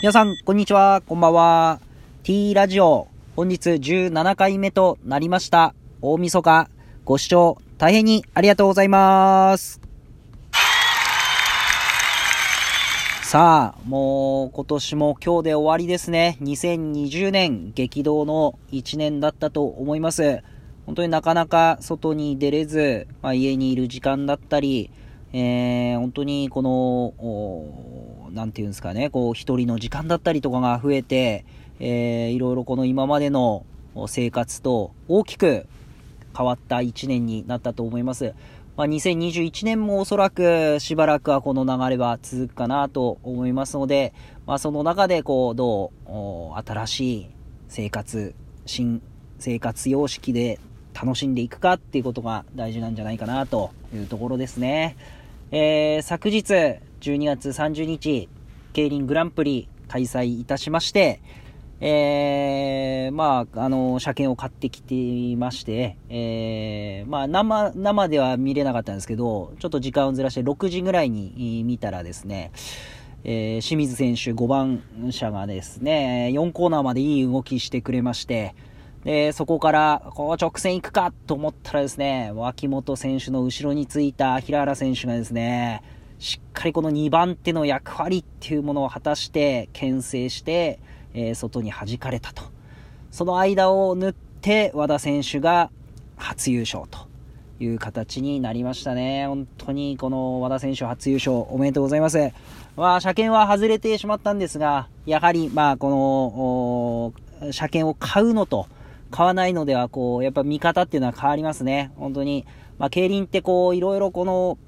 皆さん、こんにちは、こんばんは。T ラジオ、本日17回目となりました。大晦日、ご視聴大変にありがとうございます。さあ、もう今年も今日で終わりですね。2020年激動の1年だったと思います。本当になかなか外に出れず、まあ、家にいる時間だったり、えー、本当にこの、なんていうんですかね、こう一人の時間だったりとかが増えて、えー、いろいろこの今までの生活と大きく変わった1年になったと思います。まあ、2021年もおそらくしばらくはこの流れは続くかなと思いますので、まあ、その中でこう、どう、新しい生活、新生活様式で楽しんでいくかっていうことが大事なんじゃないかなというところですね。えー、昨日12月30日、競輪グランプリ開催いたしまして、えー、まあ、あの、車検を買ってきていまして、えー、まあ、生、生では見れなかったんですけど、ちょっと時間をずらして6時ぐらいに見たらですね、えー、清水選手5番車がですね、4コーナーまでいい動きしてくれまして、で、そこから、こう直線行くかと思ったらですね、脇本選手の後ろについた平原選手がですね、しっかりこの2番手の役割っていうものを果たして、牽制して、えー、外に弾かれたと。その間を縫って、和田選手が初優勝という形になりましたね。本当にこの和田選手初優勝おめでとうございます。まあ、車検は外れてしまったんですが、やはり、まあ、この、車検を買うのと、買わないのでは、こう、やっぱ見方っていうのは変わりますね。本当に。まあ、競輪ってこう、いろいろこの、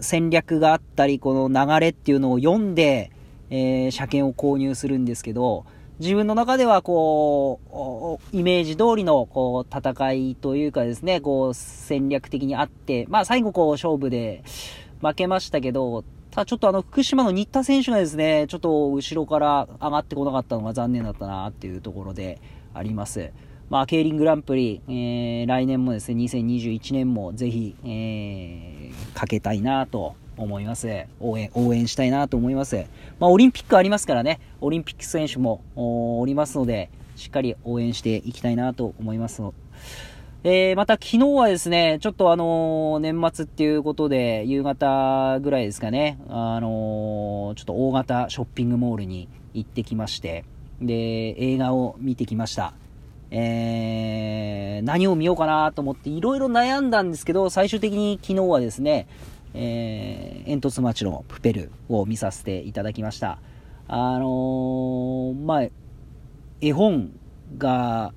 戦略があったり、この流れっていうのを読んで、えー、車検を購入するんですけど、自分の中ではこう、イメージ通りのこう戦いというかですね、こう戦略的にあって、まあ最後こう勝負で負けましたけど、ただちょっとあの福島の新田選手がですね、ちょっと後ろから上がってこなかったのが残念だったなっていうところであります。まあ、競輪グランプリ、えー、来年もですね、2021年もぜひ、えー、かけたいなと思います。応援、応援したいなと思います。まあ、オリンピックありますからね、オリンピック選手もおりますので、しっかり応援していきたいなと思いますえー、また昨日はですね、ちょっとあの、年末っていうことで、夕方ぐらいですかね、あの、ちょっと大型ショッピングモールに行ってきまして、で、映画を見てきました。えー、何を見ようかなと思っていろいろ悩んだんですけど、最終的に昨日はですね、えー、煙突町のプペルを見させていただきました。あのー、まあ、絵本が、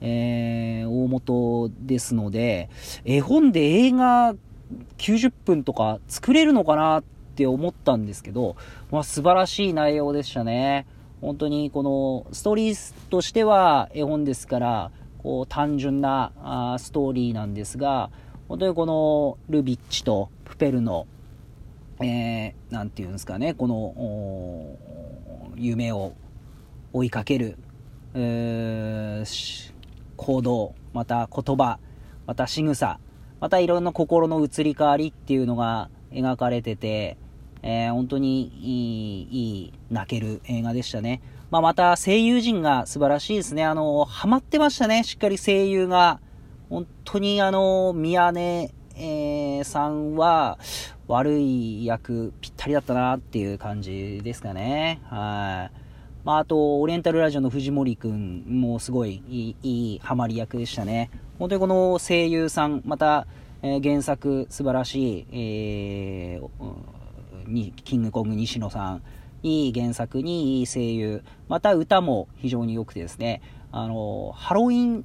えー、大元ですので、絵本で映画90分とか作れるのかなって思ったんですけど、まあ、素晴らしい内容でしたね。本当にこのストーリーとしては絵本ですから、こう単純なあストーリーなんですが、本当にこのルビッチとプペルの、えー、なんていうんですかね、この夢を追いかける、行動、また言葉、また仕草、またいろんな心の移り変わりっていうのが描かれてて、えー、本当にいい、いい、泣ける映画でしたね。まあ、また声優陣が素晴らしいですね。あの、ハマってましたね。しっかり声優が。本当にあの、宮根、えー、さんは悪い役ぴったりだったなっていう感じですかね。はい。まあ、あと、オリエンタルラジオの藤森くんもすごいいい、いいハマり役でしたね。本当にこの声優さん、また、えー、原作素晴らしい、えー、に、キングコング西野さん、いい原作にいい声優、また歌も非常に良くてですね、あの、ハロウィン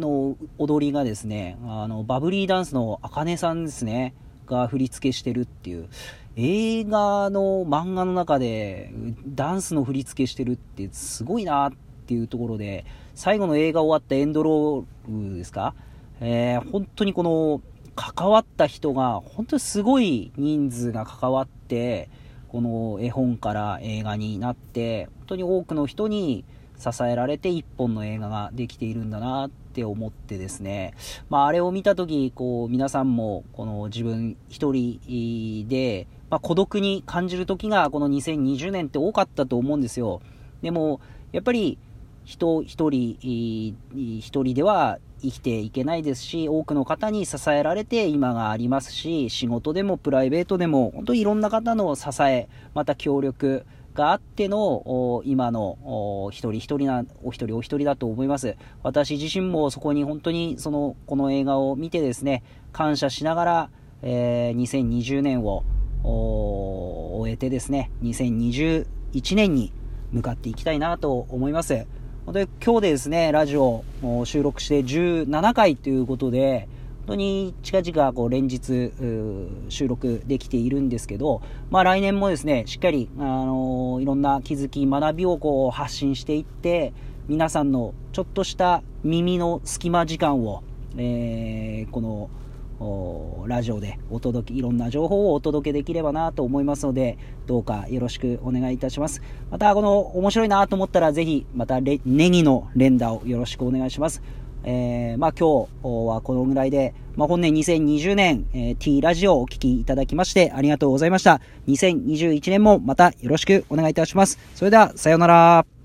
の踊りがですね、あの、バブリーダンスのあかねさんですね、が振り付けしてるっていう、映画の漫画の中でダンスの振り付けしてるってすごいなっていうところで、最後の映画終わったエンドロールですか？えー、本当にこの関わった人が本当にすごい人数が関わってこの絵本から映画になって本当に多くの人に支えられて一本の映画ができているんだなって思ってですね、まあ、あれを見たとき、こう、皆さんも、この自分一人で、まあ、孤独に感じる時が、この2020年って多かったと思うんですよ。でも、やっぱり、人一人、一人では生きていけないですし、多くの方に支えられて今がありますし、仕事でもプライベートでも、本当にいろんな方の支え、また協力、があっての今の一人一人なお一人お一人だと思います。私自身もそこに本当にそのこの映画を見てですね感謝しながら、えー、2020年を終えてですね2021年に向かっていきたいなと思います。で今日でですねラジオを収録して17回ということで本当に近々こう連日収録できているんですけど、まあ、来年もですねしっかり、あのー、いろんな気づき学びをこう発信していって皆さんのちょっとした耳の隙間時間を、えー、このラジオでお届け、いろんな情報をお届けできればなと思いますので、どうかよろしくお願いいたします。また、この面白いなと思ったら、ぜひ、またネギの連打をよろしくお願いします。えー、まあ今日はこのぐらいで、まあ本年2020年、えー、T ラジオをお聴きいただきましてありがとうございました。2021年もまたよろしくお願いいたします。それでは、さようなら。